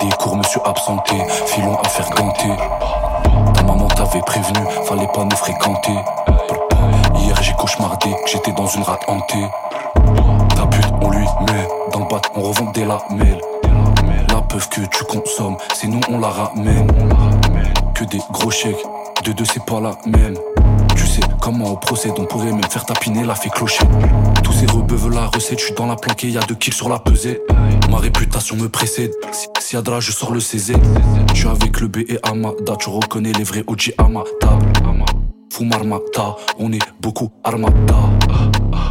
Des cours, monsieur absenté, filon à faire ganter. Ta maman t'avait prévenu, fallait pas nous fréquenter. Hier j'ai cauchemardé j'étais dans une rate hantée. Ta pute, on lui met dans le on revend des lamelles. La peuf que tu consommes, c'est nous on la ramène. Que des gros chèques, de deux c'est pas la même. Sais comment on procède, on pourrait même faire tapiner la fait clocher. Tous ces rebeux veulent la recette, je suis dans la planquée, y a deux kills sur la pesée. Ma réputation me précède, si, si y je sors le CZ. Je suis avec le B et Amada, tu reconnais les vrais OG Amata. Fumarmata, on est beaucoup Armada.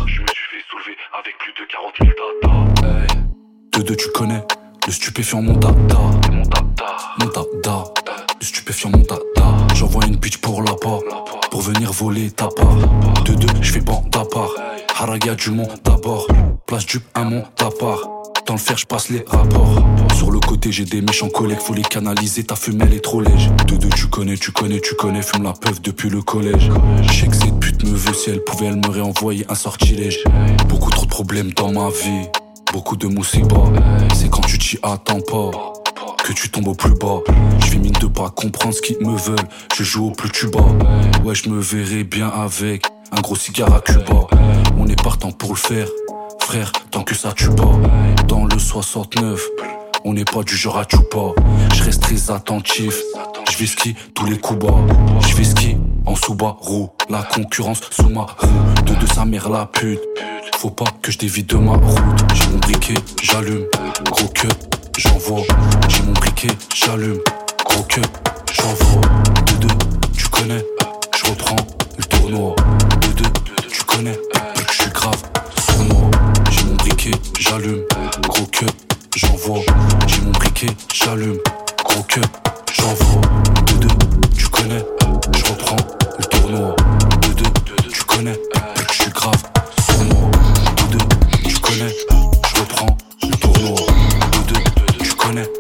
Je me suis fait soulever avec plus de 40 000 data. De deux, tu connais le stupéfiant mon dada. Mon dada. Le stupéfiant mon dada. J'envoie une bitch pour la part. Pour venir voler ta part. De deux, je fais bande à part. Haraga du monde d'abord. Place du un monde à part. Dans le fer, je passe les rapports. Sur le côté, j'ai des méchants collègues, faut les canaliser. Ta fumée, est trop lège. De deux, tu connais, tu connais, tu connais. Fume la peuf depuis le collège. Je sais que cette pute me veut, si elle pouvait, elle me réenvoyer un sortilège. Beaucoup trop de problèmes dans ma vie. Beaucoup de moussiba, c'est quand tu t'y attends pas que tu tombes au plus bas. Je mine de pas comprendre ce qu'ils me veulent. Je joue au plus tu bas. Ouais, je me verrai bien avec un gros cigare à Cuba. On est partant pour le faire, frère, tant que ça tue pas. Dans le 69, on n'est pas du genre à pas. Je reste très attentif. Je vais ski tous les coups bas. Je vais ski en sous-bas, La concurrence sous ma roue. De de sa mère la pute. Faut pas que je dévie de ma route. J'ai mon briquet, j'allume. Gros cut, j'envoie. J'ai mon briquet, j'allume. Gros cut, j'envoie. De deux, tu connais. Je reprends le tournoi. De deux, tu connais. Je suis grave moi. J'ai mon briquet, j'allume. Gros cut, j'envoie. J'ai mon briquet, j'allume. Gros cut, j'envoie. De deux, tu connais. Je reprends le tournoi. De deux, tu connais. Je suis grave je tu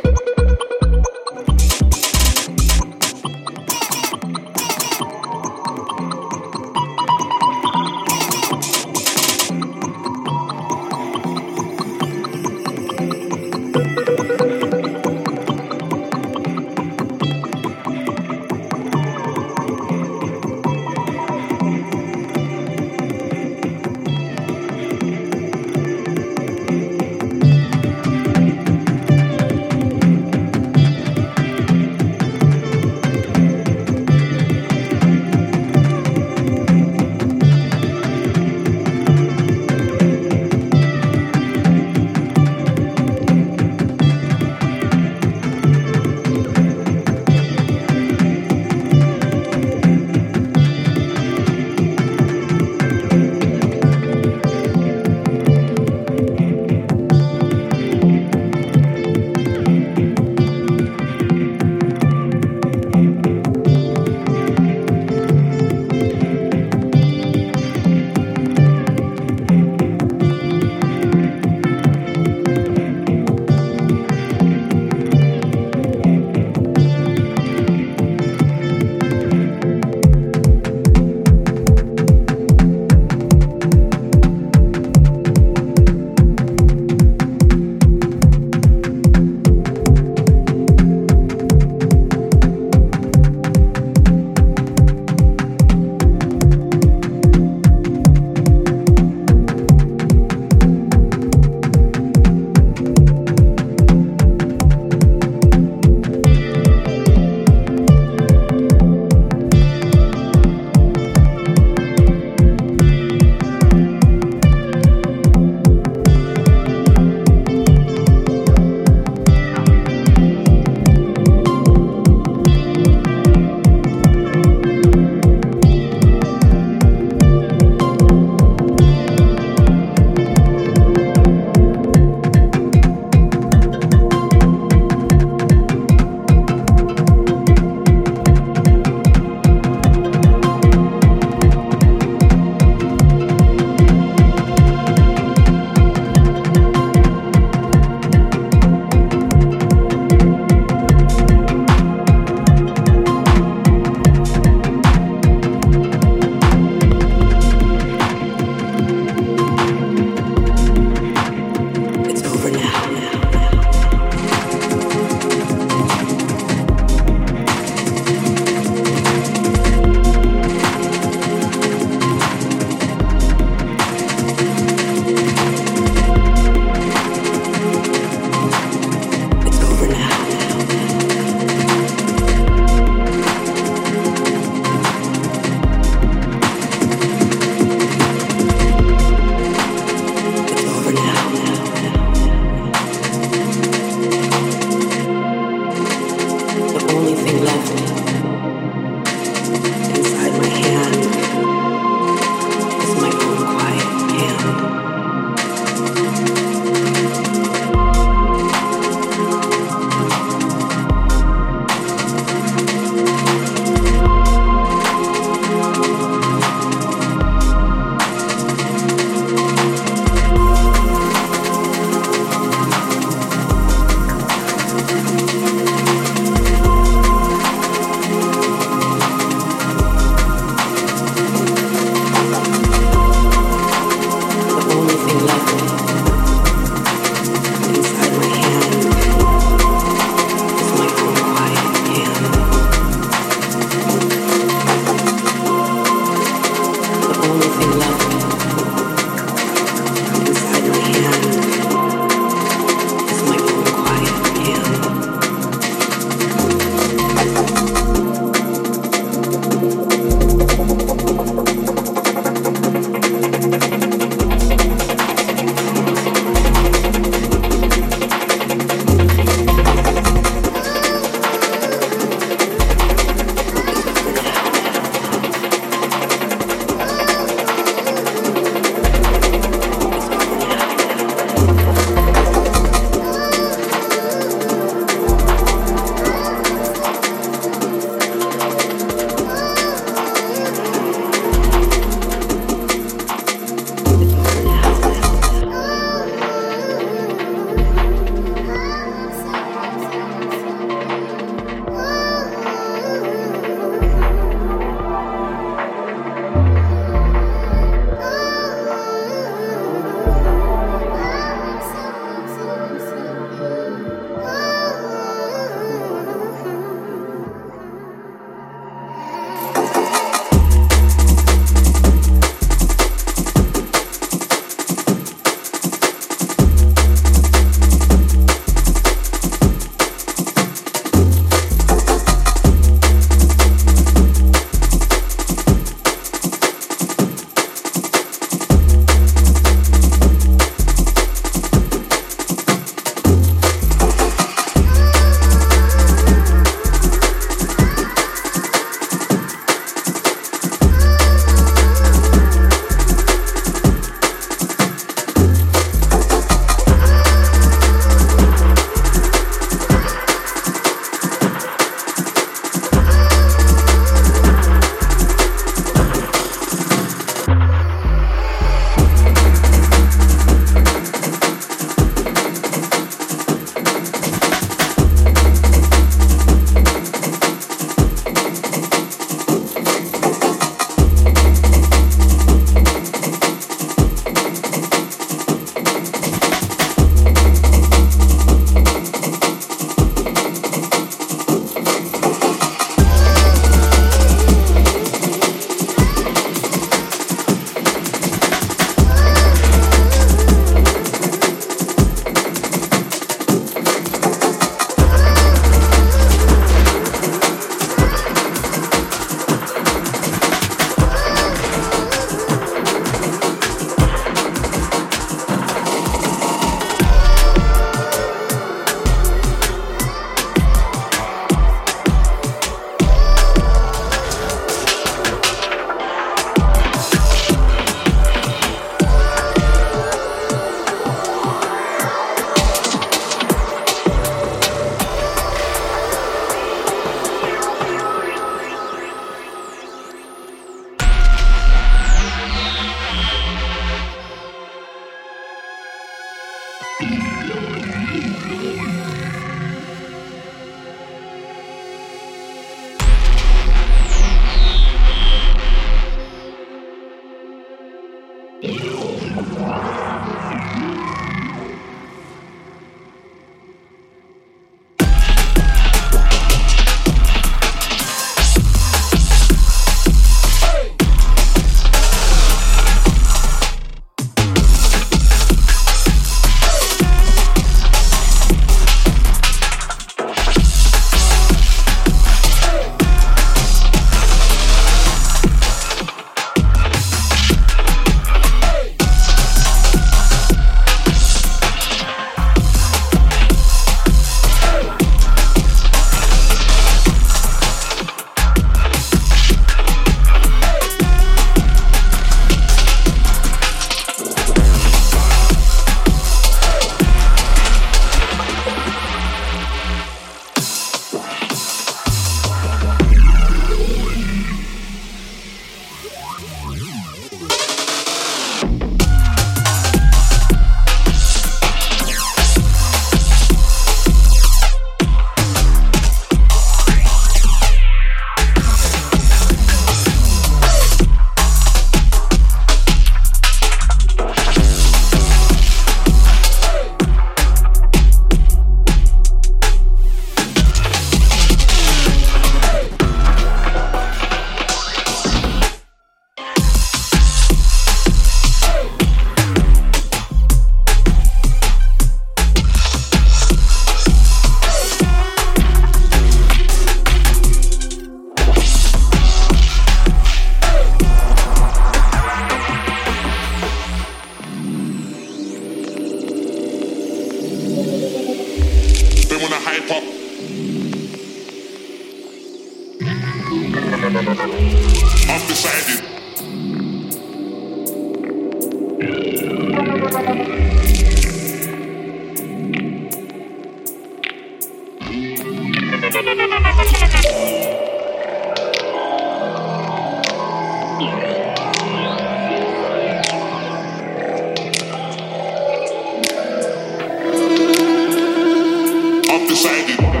decided.